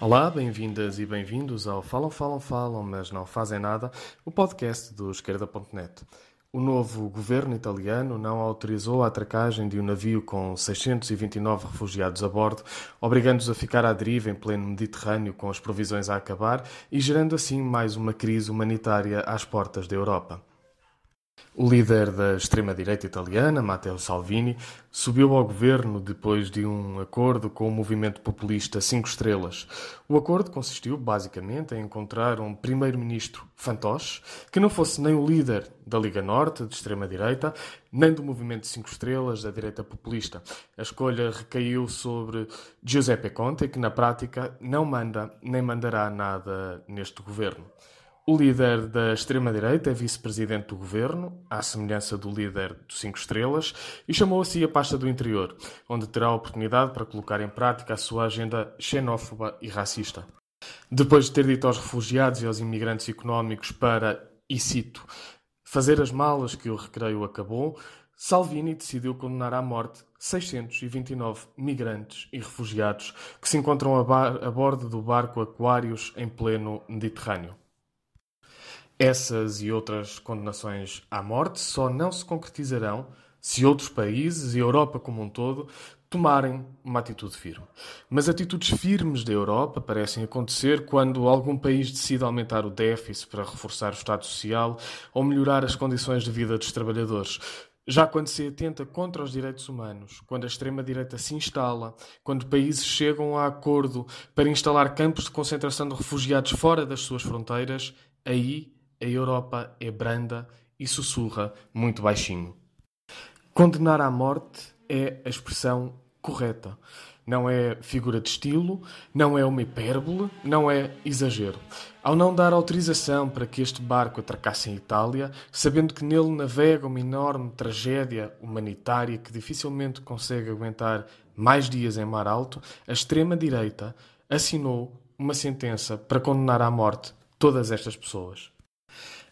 Olá, bem-vindas e bem-vindos ao Falam, Falam, Falam, mas não fazem nada, o podcast do esquerda.net. O novo governo italiano não autorizou a atracagem de um navio com 629 refugiados a bordo, obrigando-os a ficar à deriva em pleno Mediterrâneo com as provisões a acabar e gerando assim mais uma crise humanitária às portas da Europa. O líder da extrema-direita italiana, Matteo Salvini, subiu ao governo depois de um acordo com o movimento populista Cinco Estrelas. O acordo consistiu, basicamente, em encontrar um primeiro-ministro fantoche que não fosse nem o líder da Liga Norte, de extrema-direita, nem do movimento Cinco Estrelas, da direita populista. A escolha recaiu sobre Giuseppe Conte, que na prática não manda nem mandará nada neste governo. O líder da extrema-direita é vice-presidente do governo, à semelhança do líder dos Cinco Estrelas, e chamou assim a pasta do interior, onde terá a oportunidade para colocar em prática a sua agenda xenófoba e racista. Depois de ter dito aos refugiados e aos imigrantes económicos para, e cito, fazer as malas que o recreio acabou, Salvini decidiu condenar à morte 629 migrantes e refugiados que se encontram a, a bordo do barco Aquários em pleno Mediterrâneo. Essas e outras condenações à morte só não se concretizarão se outros países e a Europa como um todo tomarem uma atitude firme. Mas atitudes firmes da Europa parecem acontecer quando algum país decide aumentar o déficit para reforçar o Estado Social ou melhorar as condições de vida dos trabalhadores. Já quando se atenta contra os direitos humanos, quando a extrema-direita se instala, quando países chegam a acordo para instalar campos de concentração de refugiados fora das suas fronteiras, aí a Europa é branda e sussurra muito baixinho. Condenar à morte é a expressão correta. Não é figura de estilo, não é uma hipérbole, não é exagero. Ao não dar autorização para que este barco atracasse em Itália, sabendo que nele navega uma enorme tragédia humanitária que dificilmente consegue aguentar mais dias em mar alto, a extrema-direita assinou uma sentença para condenar à morte todas estas pessoas.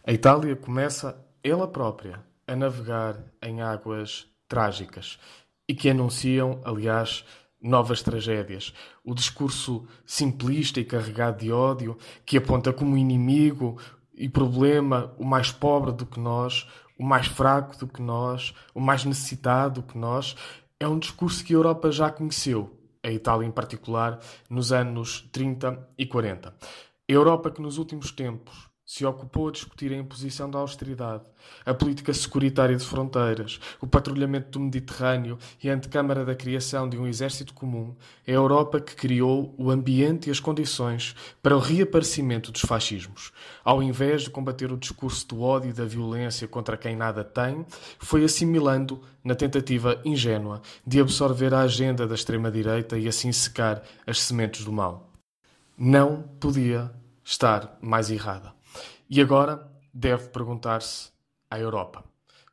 A Itália começa ela própria a navegar em águas trágicas e que anunciam, aliás, novas tragédias. O discurso simplista e carregado de ódio que aponta como inimigo e problema o mais pobre do que nós, o mais fraco do que nós, o mais necessitado do que nós, é um discurso que a Europa já conheceu, a Itália em particular, nos anos 30 e 40. A Europa que nos últimos tempos se ocupou a discutir a imposição da austeridade, a política securitária de fronteiras, o patrulhamento do Mediterrâneo e a antecâmara da criação de um exército comum, é a Europa que criou o ambiente e as condições para o reaparecimento dos fascismos. Ao invés de combater o discurso do ódio e da violência contra quem nada tem, foi assimilando na tentativa ingênua de absorver a agenda da extrema-direita e assim secar as sementes do mal. Não podia estar mais errada. E agora deve perguntar-se à Europa: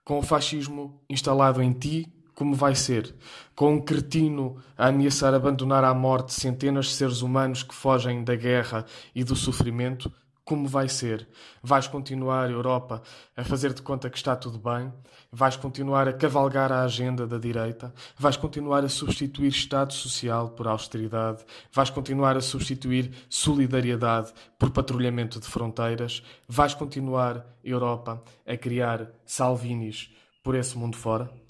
com o fascismo instalado em ti, como vai ser? Com um cretino a ameaçar abandonar à morte centenas de seres humanos que fogem da guerra e do sofrimento, como vai ser? Vais continuar, Europa, a fazer de conta que está tudo bem? Vais continuar a cavalgar a agenda da direita? Vais continuar a substituir Estado Social por austeridade? Vais continuar a substituir solidariedade por patrulhamento de fronteiras? Vais continuar, Europa, a criar Salvinis por esse mundo fora?